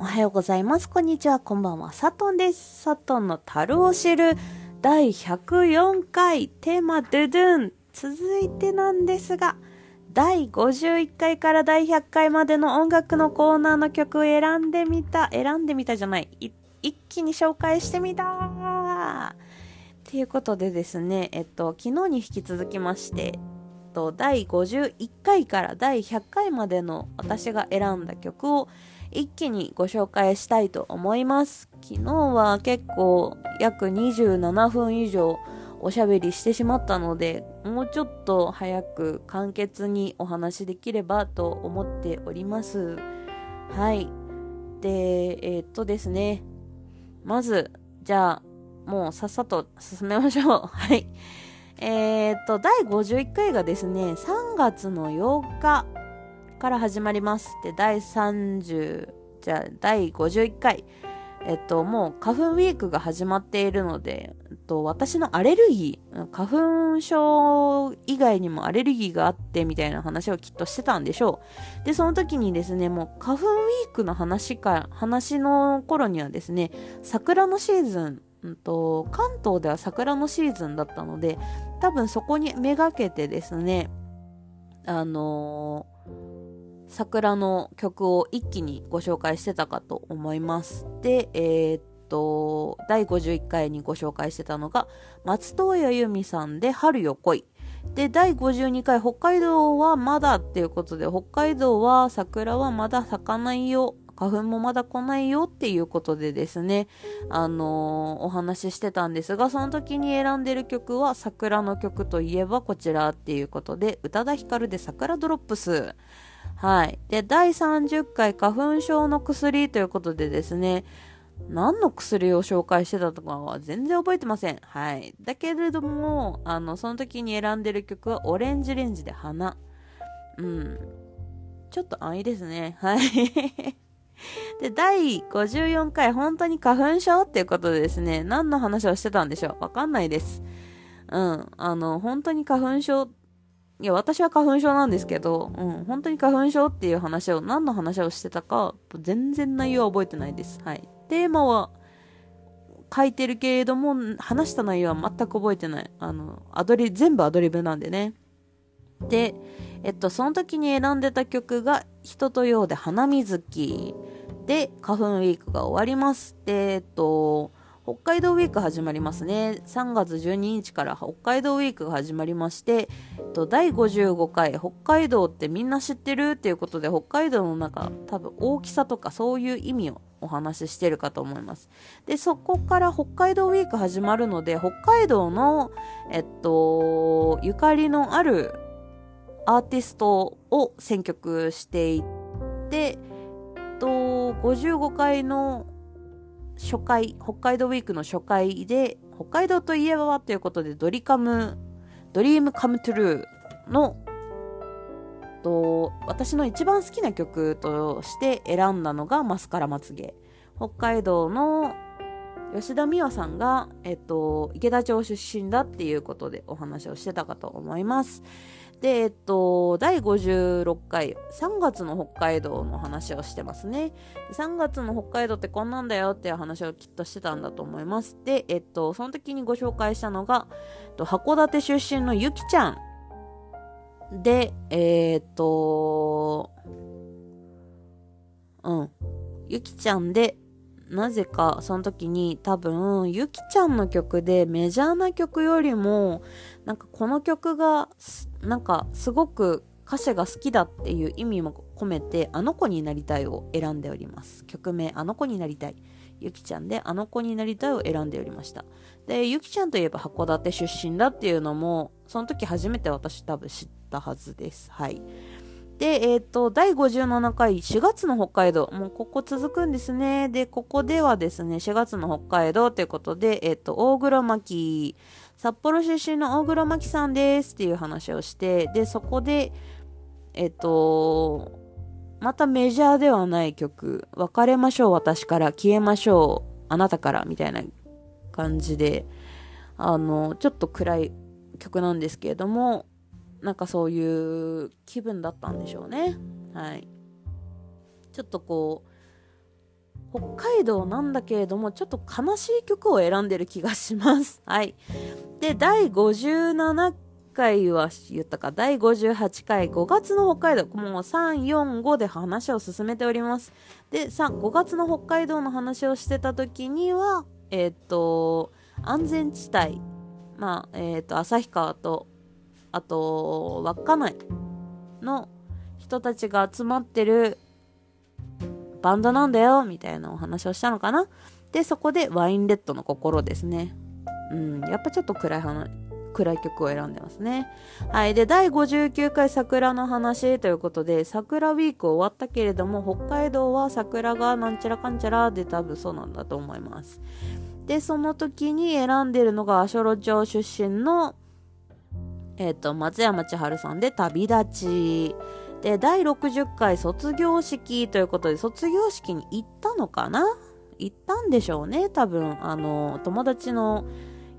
おはようございます。こんにちは。こんばんは。サトンです。サトンの樽を知る第104回テーマドゥドゥン。続いてなんですが、第51回から第100回までの音楽のコーナーの曲を選んでみた。選んでみたじゃない。一気に紹介してみたということでですね、えっと、昨日に引き続きまして、と第51回から第100回までの私が選んだ曲を一気にご紹介したいと思います。昨日は結構約27分以上おしゃべりしてしまったので、もうちょっと早く簡潔にお話しできればと思っております。はい。で、えー、っとですね。まず、じゃあ、もうさっさと進めましょう。はい。えー、っと、第51回がですね、3月の8日から始まります。で、第30、じゃあ、第51回。えっと、もう花粉ウィークが始まっているので、えっと、私のアレルギー、花粉症以外にもアレルギーがあってみたいな話をきっとしてたんでしょう。で、その時にですね、もう花粉ウィークの話か、話の頃にはですね、桜のシーズン、うんと、関東では桜のシーズンだったので、多分そこにめがけてですね、あのー桜の曲を一気にご紹介してたかと思います。で、えー、っと、第51回にご紹介してたのが、松任谷由実さんで春よ来い。で、第52回、北海道はまだっていうことで、北海道は桜はまだ咲かないよ。花粉もまだ来ないよっていうことでですね、あのー、お話ししてたんですが、その時に選んでる曲は桜の曲といえばこちらっていうことで、宇多田ヒカルで桜ドロップス。はい。で、第30回花粉症の薬ということでですね、何の薬を紹介してたとかは全然覚えてません。はい。だけれども、あの、その時に選んでる曲はオレンジレンジで花。うん。ちょっと安易ですね。はい。で、第54回、本当に花粉症っていうことでですね、何の話をしてたんでしょうわかんないです。うん。あの、本当に花粉症いや、私は花粉症なんですけど、うん、本当に花粉症っていう話を、何の話をしてたか、全然内容は覚えてないです。はい。テーマは書いてるけれども、話した内容は全く覚えてない。あの、アドリ、全部アドリブなんでね。で、えっと、その時に選んでた曲が、人とようで花水木で、花粉ウィークが終わります。で、えっと、北海道ウィーク始まりますね。3月12日から北海道ウィークが始まりまして、第55回北海道ってみんな知ってる？っていうことで北海道の中多分大きさとかそういう意味をお話ししてるかと思います。で、そこから北海道ウィーク始まるので、北海道の、えっと、ゆかりのあるアーティストを選曲していって、えっと、55回の初回、北海道ウィークの初回で、北海道といえばということで、ドリカム、ドリームカムトゥルーの、と、私の一番好きな曲として選んだのがマスカラまつげ。北海道の吉田美和さんが、えっと、池田町出身だっていうことでお話をしてたかと思います。で、えっと、第56回、3月の北海道の話をしてますね。3月の北海道ってこんなんだよっていう話をきっとしてたんだと思います。で、えっと、その時にご紹介したのが、函館出身のゆきちゃん。で、えー、っと、うん。ゆきちゃんで、なぜかその時に多分ゆきちゃんの曲でメジャーな曲よりもなんかこの曲がなんかすごく歌詞が好きだっていう意味も込めてあの子になりたいを選んでおります。曲名あの子になりたい。ゆきちゃんであの子になりたいを選んでおりました。でゆきちゃんといえば函館出身だっていうのもその時初めて私多分知ったはずです。はい。で、えっ、ー、と、第57回4月の北海道。もうここ続くんですね。で、ここではですね、4月の北海道ということで、えっ、ー、と、大黒摩季、札幌出身の大黒摩季さんですっていう話をして、で、そこで、えっ、と、またメジャーではない曲、別れましょう私から、消えましょうあなたから、みたいな感じで、あの、ちょっと暗い曲なんですけれども、なんかそういう気分だったんでしょうね。はい。ちょっとこう、北海道なんだけれども、ちょっと悲しい曲を選んでる気がします。はい。で、第57回は言ったか、第58回5月の北海道、もう3、4、5で話を進めております。で、3、5月の北海道の話をしてた時には、えっ、ー、と、安全地帯、まあ、えっ、ー、と、旭川と、あと、稚内の人たちが集まってるバンドなんだよ、みたいなお話をしたのかな。で、そこでワインレッドの心ですね。うん、やっぱちょっと暗い話、暗い曲を選んでますね。はい。で、第59回桜の話ということで、桜ウィーク終わったけれども、北海道は桜がなんちゃらかんちゃらで多分そうなんだと思います。で、その時に選んでるのが、足寄町出身の、えっ、ー、と、松山千春さんで旅立ち。で、第60回卒業式ということで、卒業式に行ったのかな？行ったんでしょうね、多分。あの、友達の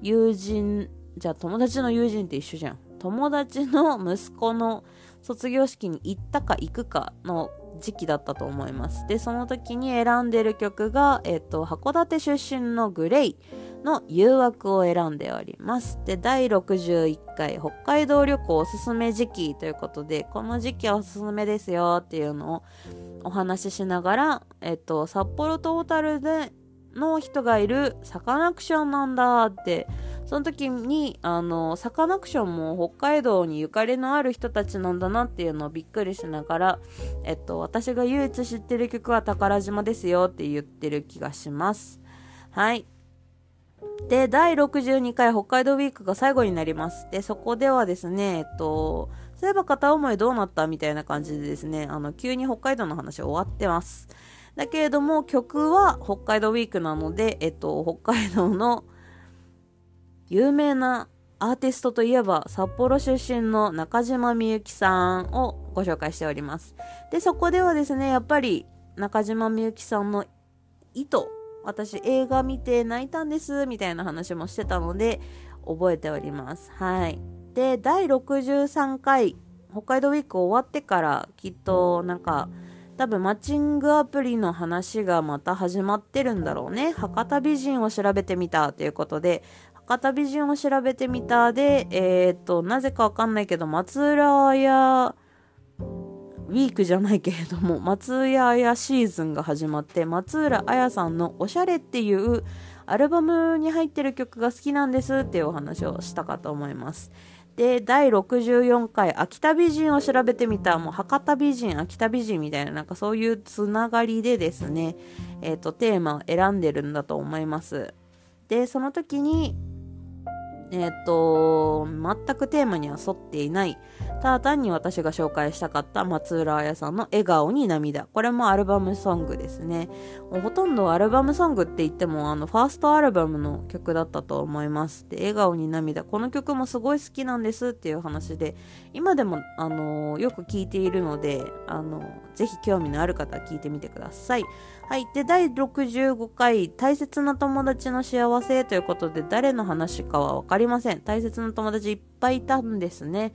友人、じゃあ友達の友人って一緒じゃん。友達の息子の卒業式に行ったか行くかの時期だったと思います。で、その時に選んでる曲が、えっと、函館出身のグレイ。の誘惑を選んでおります。で、第61回北海道旅行おすすめ時期ということで、この時期はおすすめですよっていうのをお話ししながら、えっと、札幌トータルでの人がいるサカナクションなんだって、その時に、あの、サカナクションも北海道にゆかりのある人たちなんだなっていうのをびっくりしながら、えっと、私が唯一知ってる曲は宝島ですよって言ってる気がします。はい。で、第62回北海道ウィークが最後になります。で、そこではですね、えっと、そういえば片思いどうなったみたいな感じでですね、あの、急に北海道の話終わってます。だけれども、曲は北海道ウィークなので、えっと、北海道の有名なアーティストといえば、札幌出身の中島みゆきさんをご紹介しております。で、そこではですね、やっぱり中島みゆきさんの意図私映画見て泣いたんですみたいな話もしてたので覚えております。はい。で、第63回北海道ウィーク終わってからきっとなんか多分マッチングアプリの話がまた始まってるんだろうね。博多美人を調べてみたということで、博多美人を調べてみたで、えー、っと、なぜかわかんないけど、松浦屋ウィークじゃないけれども、松浦綾シーズンが始まって、松浦綾さんのおしゃれっていうアルバムに入ってる曲が好きなんですっていうお話をしたかと思います。で、第64回、秋田美人を調べてみた、もう博多美人、秋田美人みたいな、なんかそういうつながりでですね、えっ、ー、と、テーマを選んでるんだと思います。で、その時に、えっ、ー、と、全くテーマには沿っていない、ただ単に私が紹介したかった松浦彩さんの笑顔に涙。これもアルバムソングですね。もうほとんどアルバムソングって言っても、あの、ファーストアルバムの曲だったと思います。で、笑顔に涙。この曲もすごい好きなんですっていう話で、今でも、あのよく聴いているので、あのぜひ興味のある方は聴いてみてください。はい。で、第65回、大切な友達の幸せということで、誰の話かはわかりません。大切な友達いっぱいいたんですね。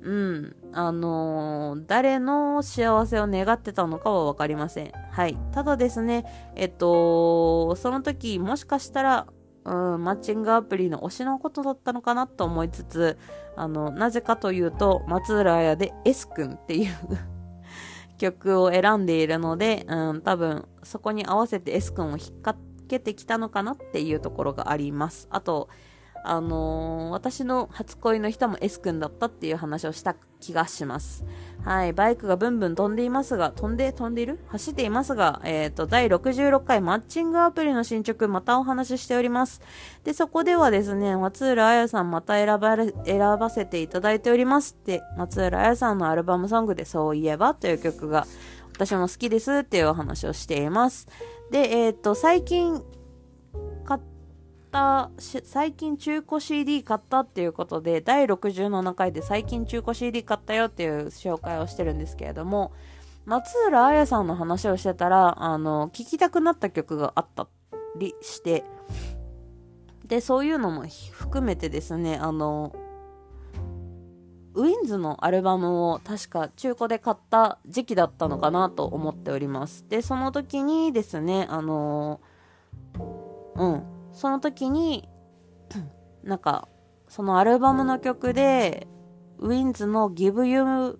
うん。あのー、誰の幸せを願ってたのかはわかりません。はい。ただですね、えっと、その時、もしかしたら、うん、マッチングアプリの推しのことだったのかなと思いつつ、あの、なぜかというと、松浦綾で S 君っていう曲を選んでいるので、うん、多分、そこに合わせて S 君を引っ掛けてきたのかなっていうところがあります。あと、あのー、私の初恋の人も S 君だったっていう話をした気がします。はい。バイクがブンブン飛んでいますが、飛んで、飛んでいる？走っていますが、えっ、ー、と、第66回マッチングアプリの進捗、またお話ししております。で、そこではですね、松浦彩さんまた選ばれ、選ばせていただいておりますって、松浦彩さんのアルバムソングでそういえばという曲が、私も好きですっていうお話をしています。で、えっ、ー、と、最近、った最近中古 CD 買ったっていうことで第67回で最近中古 CD 買ったよっていう紹介をしてるんですけれども松浦彩さんの話をしてたらあの聴きたくなった曲があったりしてでそういうのも含めてですねあのウィンズのアルバムを確か中古で買った時期だったのかなと思っております。で、その時にですね、あのうん、その時に、なんか、そのアルバムの曲で、ウィンズの Give You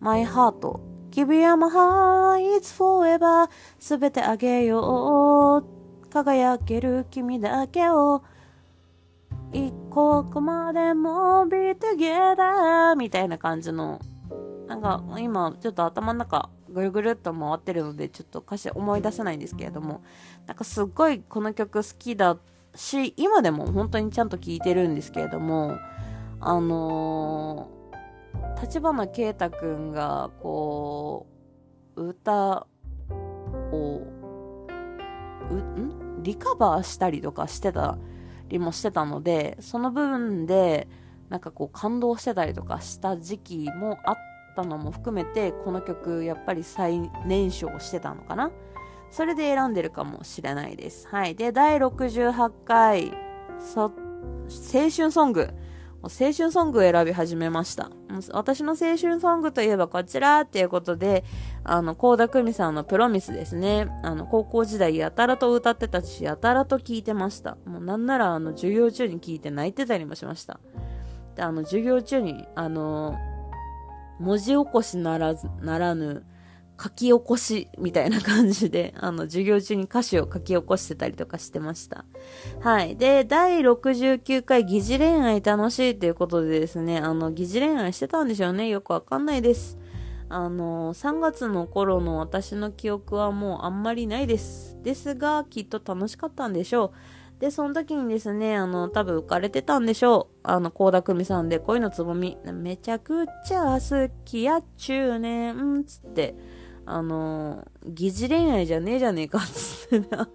My Heart Give You My Heart It's Forever すべてあげよう。輝ける君だけを一刻までも Be Together みたいな感じのなんか今ちょっと頭の中ぐるぐるっと回ってるのでちょっと歌詞思い出せないんですけれどもなんかすっごいこの曲好きだし今でも本当にちゃんと聴いてるんですけれどもあのー、立花啓太くんがこう歌をんリカバーしたりとかしてたりもしてたのでその部分でなんかこう感動してたりとかした時期もあったのも含めてこの曲やっぱり最年少してたのかな。それで選んでるかもしれないです。はい。で、第68回、そ青春ソング。青春ソングを選び始めました。私の青春ソングといえばこちらっていうことで、あの、高田久美さんのプロミスですね。あの、高校時代やたらと歌ってたし、やたらと聞いてました。もうなんなら、あの、授業中に聞いて泣いてたりもしました。で、あの、授業中に、あの、文字起こしならず、ならぬ、書き起こしみたいな感じで、あの、授業中に歌詞を書き起こしてたりとかしてました。はい。で、第69回疑似恋愛楽しいということでですね、あの、疑似恋愛してたんでしょうね。よくわかんないです。あの、3月の頃の私の記憶はもうあんまりないです。ですが、きっと楽しかったんでしょう。で、その時にですね、あの、多分浮かれてたんでしょう。あの、高田久美さんで恋のつぼみ。めちゃくちゃ好きや中年、つって、あの、疑似恋愛じゃねえじゃねえかっつってな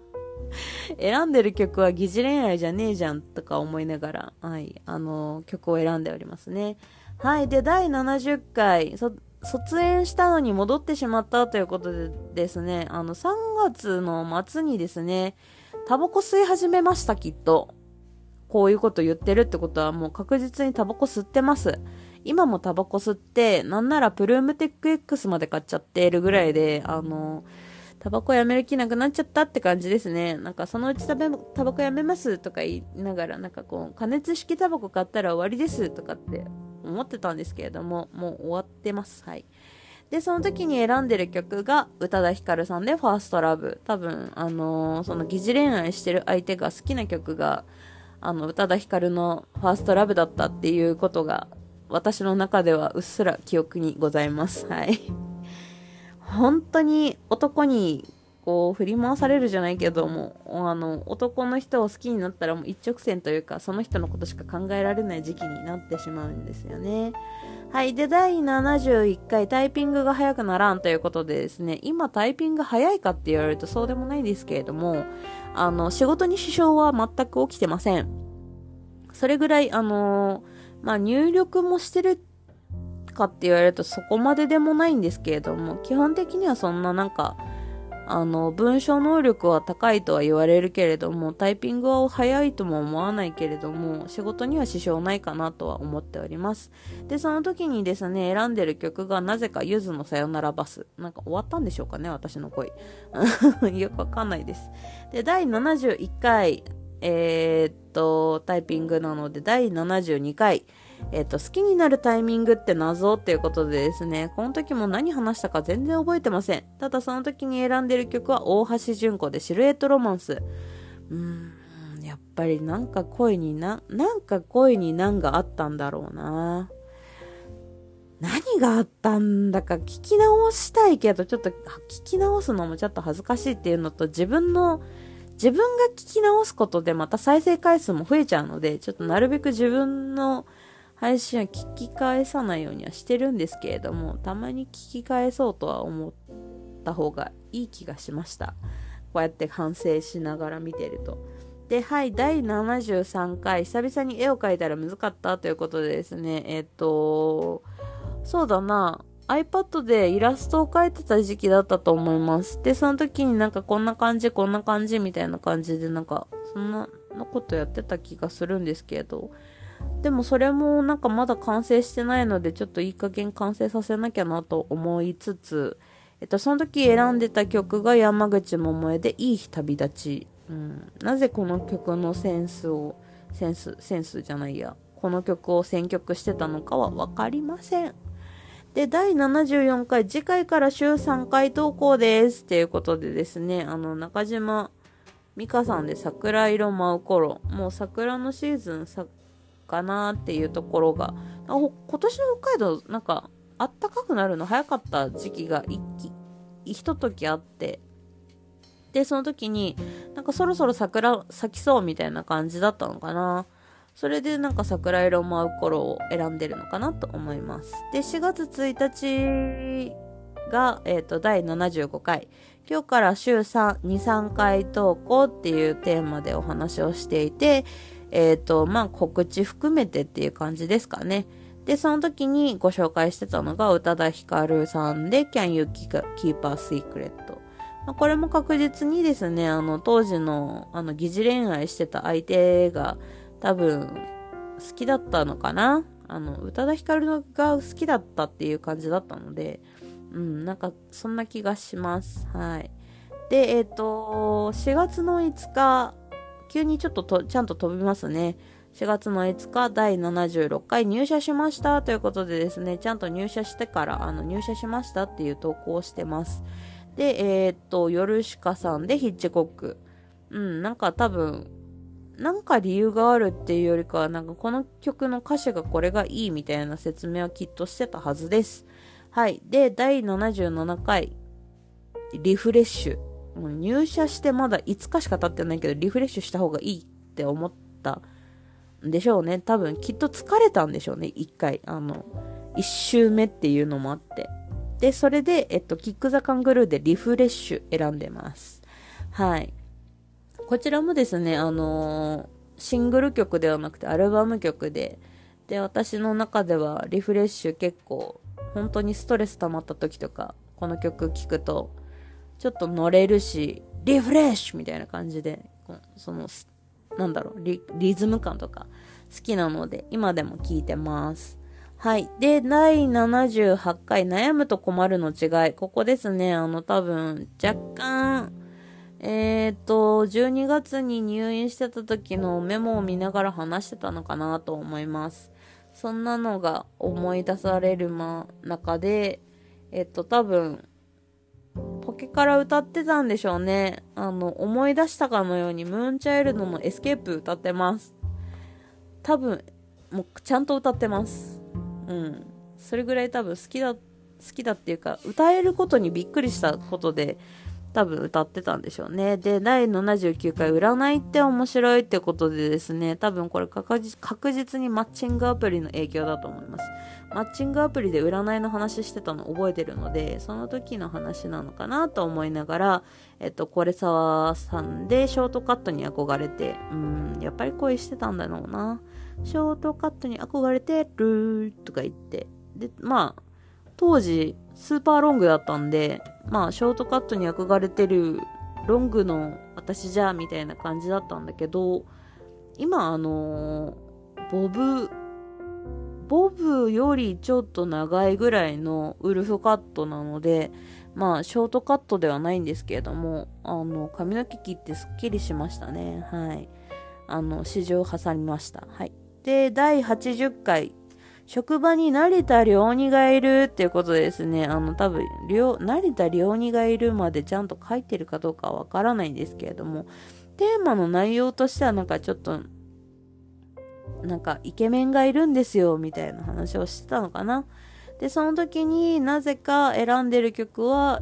選んでる曲は疑似恋愛じゃねえじゃんとか思いながら、はい、あの、曲を選んでおりますね。はい。で、第70回、卒園したのに戻ってしまったということでですね、あの、3月の末にですね、タバコ吸い始めました、きっと。こういうこと言ってるってことはもう確実にタバコ吸ってます。今もタバコ吸って、なんならプルームテック X まで買っちゃっているぐらいで、あの、タバコやめる気なくなっちゃったって感じですね。なんかそのうちタバコやめますとか言いながら、なんかこう、加熱式タバコ買ったら終わりですとかって思ってたんですけれども、もう終わってます。はい。で、その時に選んでる曲が宇多田ヒカルさんでファーストラブ。多分、あのー、その疑似恋愛してる相手が好きな曲が、あの、宇多田ヒカルのファーストラブだったっていうことが私の中ではうっすら記憶にございます。はい。本当に男にこう振り回されるじゃないけども、あの、男の人を好きになったらもう一直線というか、その人のことしか考えられない時期になってしまうんですよね。はい。で、第71回タイピングが早くならんということでですね、今タイピング早いかって言われるとそうでもないですけれども、あの、仕事に支障は全く起きてません。それぐらい、あのーまあ入力もしてるかって言われるとそこまででもないんですけれども、基本的にはそんななんか、あの、文章能力は高いとは言われるけれども、タイピングは早いとも思わないけれども、仕事には支障ないかなとは思っております。で、その時にですね、選んでる曲がなぜかゆずのさよならバス。なんか終わったんでしょうかね、私の恋。よくわかんないです。で、第71回、えー、っと、タイピングなので、第72回、えー、っと、好きになるタイミングって謎っていうことでですね、この時も何話したか全然覚えてません。ただその時に選んでる曲は大橋純子でシルエットロマンス。うーん、やっぱりなんか恋にな、なんか恋に何があったんだろうな。何があったんだか聞き直したいけど、ちょっと聞き直すのもちょっと恥ずかしいっていうのと、自分の自分が聞き直すことでまた再生回数も増えちゃうので、ちょっとなるべく自分の配信は聞き返さないようにはしてるんですけれども、たまに聞き返そうとは思った方がいい気がしました。こうやって反省しながら見てると。で、はい、第73回、久々に絵を描いたら難かったということでですね、えっ、と、そうだな、iPad でイラストを描いてた時期だったと思います。で、その時になんかこんな感じ、こんな感じみたいな感じでなんか、そんなことやってた気がするんですけど、でもそれもなんかまだ完成してないので、ちょっといい加減完成させなきゃなと思いつつ、えっと、その時選んでた曲が山口百恵でいい日旅立ち。うん、なぜこの曲のセンスを、センス、センスじゃないや、この曲を選曲してたのかはわかりません。で、第74回、次回から週3回投稿です。っていうことでですね、あの、中島美香さんで桜色舞う頃、もう桜のシーズンさ、かなっていうところが、今年の北海道、なんか、あったかくなるの？早かった時期が一気、ひと時あって、で、その時に、なんかそろそろ桜咲きそうみたいな感じだったのかな。それでなんか桜色を舞う頃を選んでるのかなと思います。で、4月1日が、えっ、ー、と、第75回。今日から週3、2、3回投稿っていうテーマでお話をしていて、えっ、ー、と、まあ、告知含めてっていう感じですかね。で、その時にご紹介してたのが、宇多田ヒカルさんで、Can You Keep a Secret? これも確実にですね、あの、当時の、あの、疑似恋愛してた相手が、多分、好きだったのかな？あの、宇多田ヒカルが好きだったっていう感じだったので、うん、なんか、そんな気がします。はい。で、えっ、ー、と、4月の5日、急にちょっととちゃんと飛びますね。4月の5日、第76回入社しましたということでですね、ちゃんと入社してから、あの、入社しましたっていう投稿をしてます。で、えー、っと、ヨルシカさんでヒッチコック。うん、なんか多分、なんか理由があるっていうよりかは、なんかこの曲の歌詞がこれがいいみたいな説明はきっとしてたはずです。はい。で、第77回、リフレッシュ。もう入社してまだ5日しか経ってないけど、リフレッシュした方がいいって思ったんでしょうね。多分、きっと疲れたんでしょうね、1回。あの、1周目っていうのもあって。で、それで、えっと、キックザカングルーでリフレッシュ選んでます。はい。こちらもですね、あのー、シングル曲ではなくてアルバム曲で、で、私の中ではリフレッシュ結構、本当にストレス溜まった時とか、この曲聴くと、ちょっと乗れるし、リフレッシュみたいな感じで、その、なんだろうリ、リズム感とか好きなので、今でも聴いてます。はい。で、第78回悩むと困るの違い。ここですね。あの、多分、若干、えっ、と、12月に入院してた時のメモを見ながら話してたのかなと思います。そんなのが思い出されるま、中で、えっ、と、多分、ポケカラ歌ってたんでしょうね。あの、思い出したかのように、ムーンチャイルドのエスケープ歌ってます。多分、もうちゃんと歌ってます。うん。それぐらい多分好きだ、好きだっていうか、歌えることにびっくりしたことで、多分歌ってたんでしょうね。で、第79回占いって面白いってことでですね、多分これ確実にマッチングアプリの影響だと思います。マッチングアプリで占いの話してたの覚えてるので、その時の話なのかなと思いながら、えっと、これ沢さんでショートカットに憧れて、うん、やっぱり恋してたんだろうな。ショートカットに憧れてるとか言って。で、まあ、当時、スーパーロングだったんで、まあ、ショートカットに憧れてるロングの私じゃ、みたいな感じだったんだけど、今、あのボブ、ボブよりちょっと長いぐらいのウルフカットなので、まあ、ショートカットではないんですけれども、あの、髪の毛切ってスッキリしましたね。はい。あの、市場挟みました。はい。で、第80回、職場に成田良二がいるっていうことですね。あの、多分、成田良二がいるまでちゃんと書いてるかどうかわからないんですけれども、テーマの内容としてはなんかちょっと、なんかイケメンがいるんですよ、みたいな話をしてたのかな。で、その時になぜか選んでる曲は、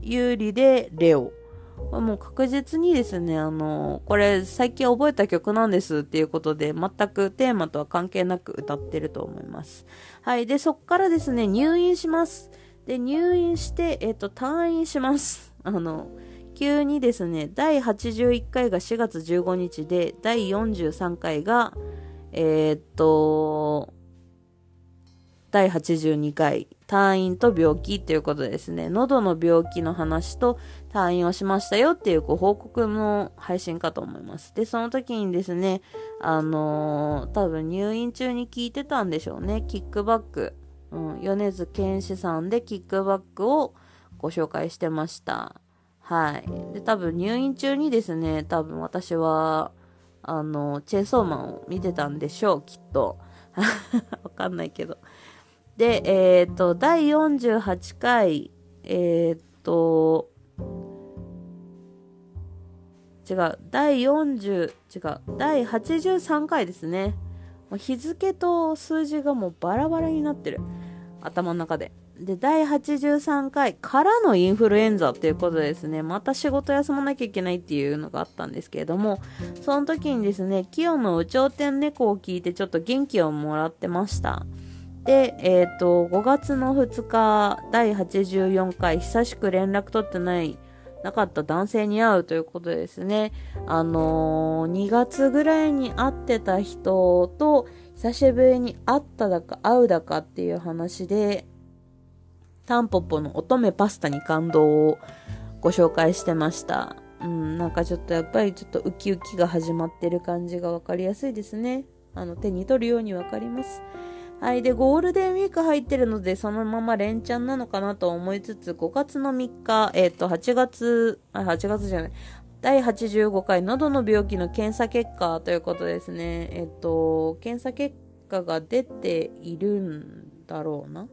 有利でレオ。もう確実にですね、あの、これ最近覚えた曲なんですっていうことで、全くテーマとは関係なく歌ってると思います。はい。で、そっからですね、入院します。で、入院して、えっ、と、退院します。あの、急にですね、第81回が4月15日で、第43回が、えー、っと、第82回、退院と病気っていうことですね。喉の病気の話と退院をしましたよっていうご報告の配信かと思います。で、その時にですね、あのー、多分入院中に聞いてたんでしょうね。キックバック。うん、米津玄師さんでキックバックをご紹介してました。はい。で、多分入院中にですね、多分私は、あの、チェーソーマンを見てたんでしょう、きっと。わかんないけど。で、えっ、ー、と、第48回、えっ、ー、と、違う、第40、違う、第83回ですね。日付と数字がもうバラバラになってる。頭の中で。で、第83回からのインフルエンザっていうことですね。また仕事休まなきゃいけないっていうのがあったんですけれども、その時にですね、清の有頂天猫を聞いてちょっと元気をもらってました。で、えっ、ー、と、5月の2日、第84回、久しく連絡取ってない、なかった男性に会うということですね。あのー、2月ぐらいに会ってた人と、久しぶりに会っただか会うだかっていう話で、タンポポの乙女パスタに感動をご紹介してました。うん、なんかちょっとやっぱりちょっとウキウキが始まってる感じがわかりやすいですね。あの、手に取るようにわかります。はい。で、ゴールデンウィーク入ってるので、そのまま連チャンなのかなと思いつつ、5月の3日、えっ、ー、と、8月、あ、8月じゃない。第85回喉の病気の検査結果ということですね。えっ、ー、と、検査結果が出ているんだろうな。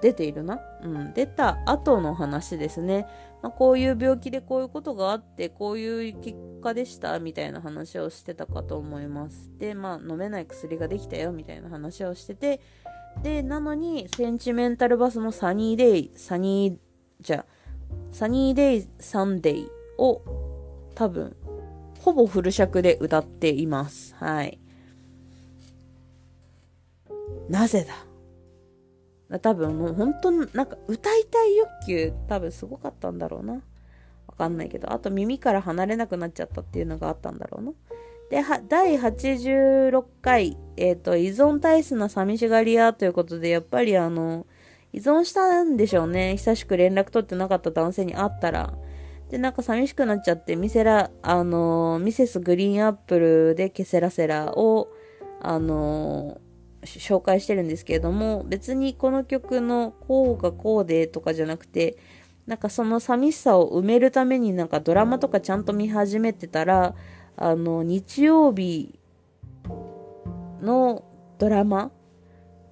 出ているな。うん。出た後の話ですね。まあ、こういう病気でこういうことがあって、こういう結果でした、みたいな話をしてたかと思います。で、まあ、飲めない薬ができたよ、みたいな話をしてて、で、なのに、センチメンタルバスのサニーデイ、サニー、じゃサニーデイサンデイを多分、ほぼフル尺で歌っています。はい。なぜだ？多分もう本当なんか歌いたい欲求多分すごかったんだろうな。わかんないけど、あと耳から離れなくなっちゃったっていうのがあったんだろうな。で、第86回、えっ、ー、と、依存体質な寂しがり屋ということで、やっぱりあの、依存したんでしょうね。久しく連絡取ってなかった男性に会ったら。で、なんか寂しくなっちゃって、ミセラ、あの、ミセスグリーンアップルでケセラセラを、あの、紹介してるんですけれども、別にこの曲のこうがこうでとかじゃなくて、なんかその寂しさを埋めるためになんかドラマとかちゃんと見始めてたら、あの、日曜日のドラマ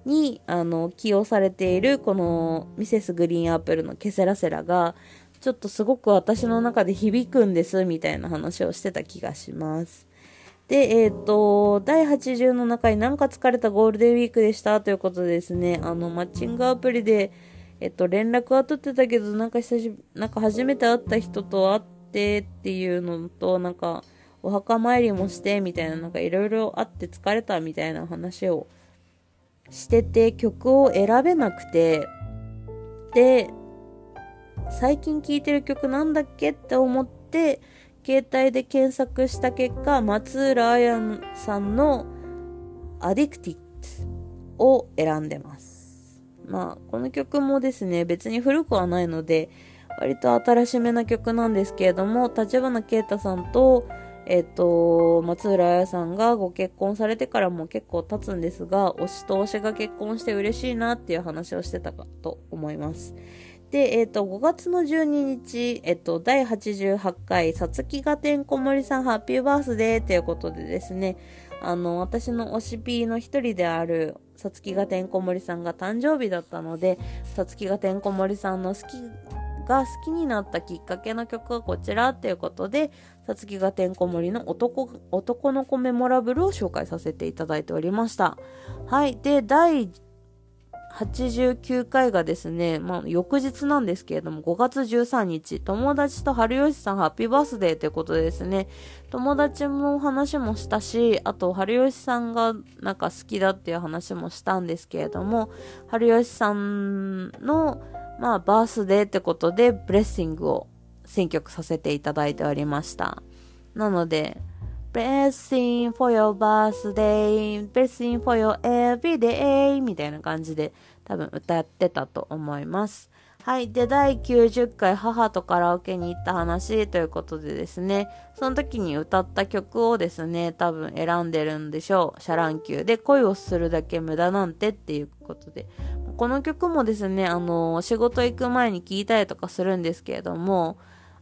に、あの、起用されているこのミセスグリーンアップルのケセラセラが、ちょっとすごく私の中で響くんですみたいな話をしてた気がします。で、えっ、ー、と、第80の中になんか疲れたゴールデンウィークでしたということでですね、あの、マッチングアプリで、えっと、連絡は取ってたけど、なんか久しぶりなんか初めて会った人と会ってっていうのと、なんか、お墓参りもして、みたいな、なんかいろいろあって疲れたみたいな話をしてて、曲を選べなくて、で、最近聴いてる曲なんだっけって思って、携帯で検索した結果、松浦彩さんのアディクティッドを選んでます。まあ、この曲もですね、別に古くはないので、割と新しめな曲なんですけれども、立花啓太さんと、えっ、と、松浦彩さんがご結婚されてからも結構経つんですが、推しと推しが結婚して嬉しいなっていう話をしてたかと思います。で、えっ、ー、と、5月の12日、えっ、と、第88回、さつきがてんこ盛りさんハッピーバースデーということでですね、あの、私の推しピーの一人である、さつきがてんこ盛りさんが誕生日だったので、さつきがてんこ盛りさんの好きが好きになったきっかけの曲はこちらっていうことで、さつきがてんこ盛りの男、男の子メモラブルを紹介させていただいておりました。はい。で、第89回がですね、まあ、翌日なんですけれども、5月13日、友達と春吉さんハッピーバースデーということですね、友達も話もしたし、あと、春吉さんがなんか好きだっていう話もしたんですけれども、春吉さんの、まあ、バースデーってことで、ブレッシングを選曲させていただいておりました。なので、Blessing for your birthday, blessing for your everyday みたいな感じで多分歌ってたと思います。はい。で、第90回母とカラオケに行った話ということでですね、その時に歌った曲をですね、多分選んでるんでしょう。シャ乱Qで恋をするだけ無駄なんてっていうことで。この曲もですね、あの、仕事行く前に聴いたりとかするんですけれども、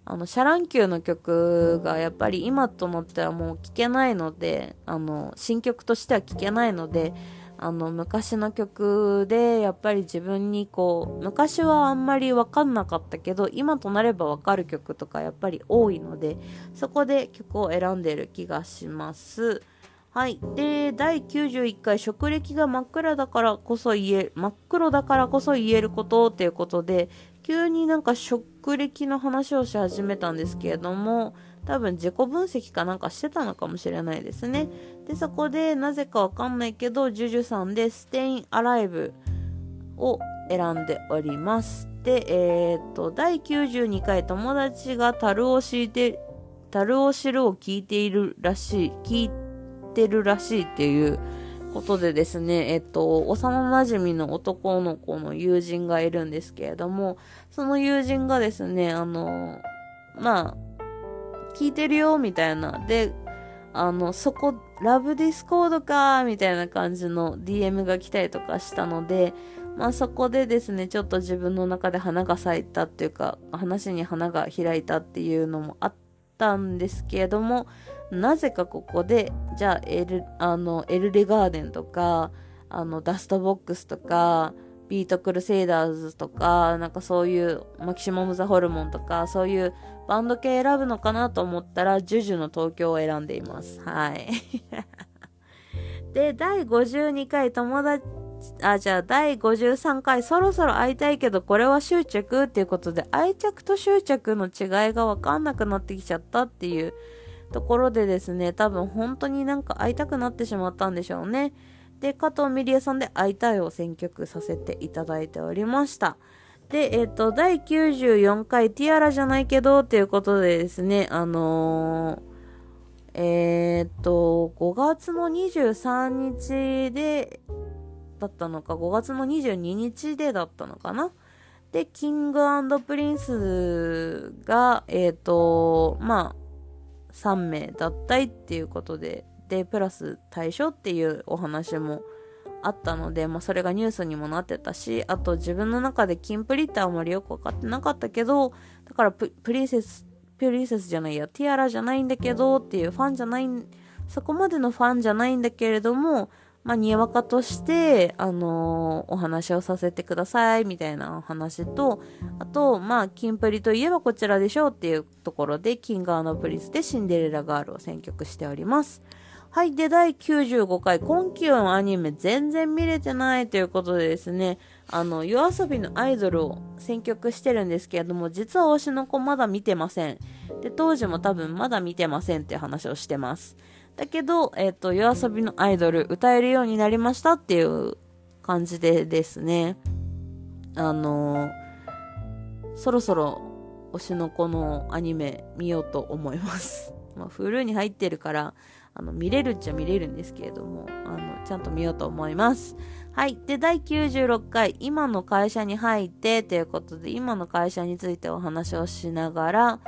あの、シャ乱Qの曲がやっぱり今となってはもう聴けないので、あの、新曲としては聴けないので、あの昔の曲でやっぱり自分にこう昔はあんまり分かんなかったけど今となれば分かる曲とかやっぱり多いのでそこで曲を選んでる気がします。はい。で第91回職歴が真っ暗だからこそ言え真っ黒だからこそ言えることっていうことで急になんか職歴の話をし始めたんですけれども多分自己分析かなんかしてたのかもしれないですね。で、そこでなぜかわかんないけど、ジュジュさんでステインアライブを選んでおります。で、えー、っと、第92回友達が樽を敷いて、足るを知るを聞いているらしい、聞いてるらしいっていうことでですね、えっと、幼馴染の男の子の友人がいるんですけれども、その友人がですね、あの、まあ、聞いてるよ、みたいな。で、あの、そこ、ラブディスコードか、みたいな感じの DM が来たりとかしたので、まあそこでですね、ちょっと自分の中で花が咲いたっていうか、話に花が開いたっていうのもあったんですけれども、なぜかここで、じゃあエル、あの、 ELLEGARDEN とか、あの、 dustbox とか、 BEAT CRUSADERS とか、なんかそういうマキシマム・ザ・ホルモンとか、そういうバンド系選ぶのかなと思ったら、 JUJU の東京を選んでいます。はい。で、第52回友達、あ、じゃあ第53回そろそろ会いたいけどこれは執着っていうことで愛着と執着の違いがわかんなくなってきちゃったっていうところでですね、多分本当になんか会いたくなってしまったんでしょうね。で、加藤ミリエさんで会いたいを選曲させていただいておりました。で、えっ、と、第94回ティアラじゃないけどっていうことでですね、あのー、えっ、と、5月の23日で、だったのか、5月の22日でだったのかな。で、キングプリンスが、えっ、と、まあ、3名脱退っていうことで、で、プラス対象っていうお話もあったので、まあ、それがニュースにもなってたし、あと自分の中でキンプリってあんまりよくわかってなかったけど、だからプリンセス、プリンセスじゃないや、ティアラじゃないんだけどっていうファンじゃない、そこまでのファンじゃないんだけれども、まあ、にわかとして、あのー、お話をさせてください、みたいなお話と、あと、まあ、キンプリといえばこちらでしょうっていうところで、キングプリスでシンデレラガールを選曲しております。はい。で、第95回、今期のアニメ全然見れてないということでですね、あの、夜遊びのアイドルを選曲してるんですけれども、実は推しの子まだ見てません。で、当時も多分まだ見てませんっていう話をしてます。だけど、えっ、ー、と、夜遊びのアイドル歌えるようになりましたっていう感じでですね、あのー、そろそろ推しの子のアニメ見ようと思います。まあ、フルに入ってるから、あの、見れるっちゃ見れるんですけれども、あの、ちゃんと見ようと思います。はい。で、第96回、今の会社に入って、ということで、今の会社についてお話をしながら、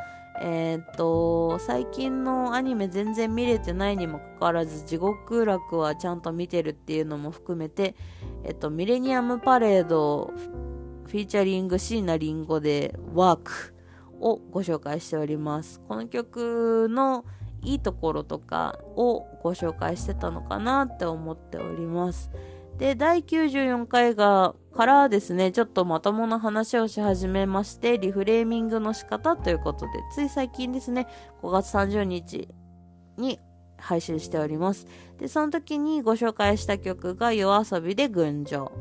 えー、っと、最近のアニメ全然見れてないにもかかわらず、地獄楽はちゃんと見てるっていうのも含めて、えっと、ミレニアムパレード、フィーチャリング椎名林檎で、ワークをご紹介しております。この曲の、いいところとかをご紹介してたのかなって思っております。で、第94回が、からですね、ちょっとまともな話をし始めまして、リフレーミングの仕方ということで、つい最近ですね、5月30日に配信しております。で、その時にご紹介した曲が夜遊びで群青。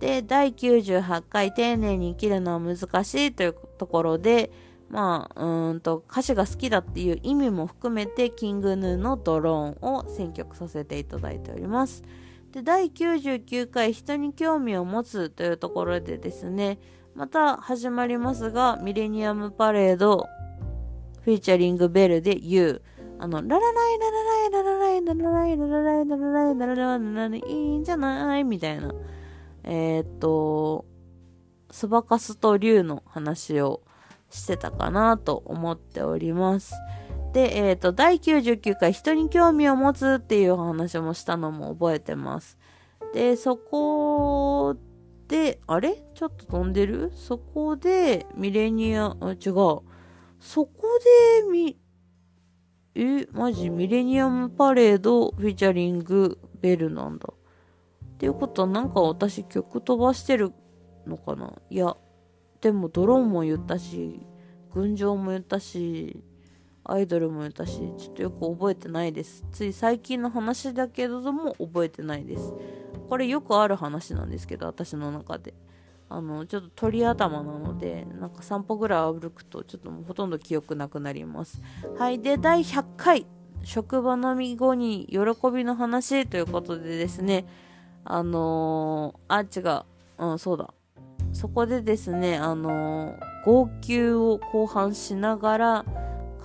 で、第98回丁寧に生きるのは難しいというところで、まあ、うんと、歌詞が好きだっていう意味も含めて、キングヌーのドローンを選曲させていただいております。で、第99回人に興味を持つというところでですね、また始まりますが、ミレニアムパレード、featuring ベルで U あの、ララライララライララライララライララライララライラララララいいんじゃないみたいな。えっと、スバカスと竜の話をしてたかなと思っております。で、えっ、と、第99回人に興味を持つっていう話もしたのも覚えてます。で、そこで、あれ？ちょっと飛んでる？そこで、ミレニア、あ、違う。そこで、み、え、マジミレニアムパレードフィーチャリングベルなんだ。っていうことはなんか私曲飛ばしてるのかな？いや、でもドローンも言ったし、群青も言ったし、アイドルも言ったし、ちょっとよく覚えてないです。つい最近の話だけれども覚えてないです。これよくある話なんですけど、私の中で。あの、ちょっと鳥頭なので、なんか散歩ぐらい歩くと、ちょっともうほとんど記憶なくなります。はい。で、第100回、職場飲み後に喜びの話ということでですね、あのー、あ、違う。うん、そうだ。そこでですね、あのー、号泣を後半しながら、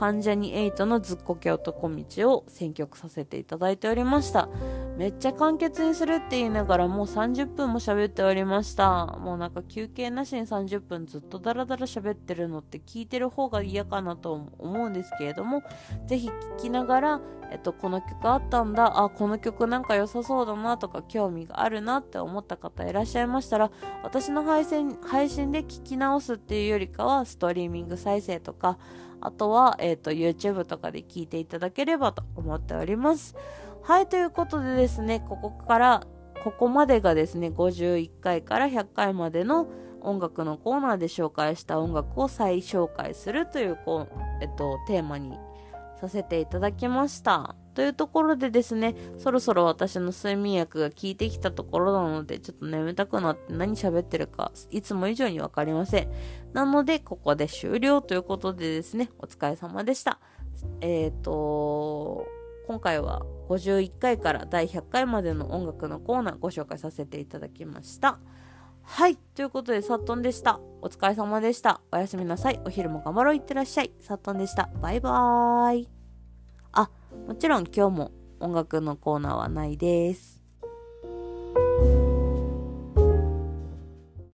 関ジャニ∞のずっこけ男道を選曲させていただいておりました。めっちゃ簡潔にするって言いながらもう30分も喋っておりました。もうなんか休憩なしに30分ずっとダラダラ喋ってるのって聞いてる方が嫌かなと思うんですけれども、ぜひ聞きながら、えっと、この曲あったんだ、あ、この曲なんか良さそうだなとか興味があるなって思った方いらっしゃいましたら、私の配信、配信で聞き直すっていうよりかは、ストリーミング再生とか、あとは、えっ、と、YouTube とかで聞いていただければと思っております。はい、ということでですね、ここから、ここまでがですね、51回から100回までの音楽のコーナーで紹介した音楽を再紹介するという、こう、えっと、テーマにさせていただきました。というところでですね、そろそろ私の睡眠薬が効いてきたところなので、ちょっと眠たくなって何喋ってるか、いつも以上にわかりません。なので、ここで終了ということでですね、お疲れ様でした。えっ、ー、と今回は51回から第100回までの音楽のコーナーご紹介させていただきました。はい。ということで、サットンでした。お疲れ様でした。おやすみなさい。お昼も頑張ろう。いってらっしゃい。サットンでした。バイバーイ。あ、もちろん今日も音楽のコーナーはないです。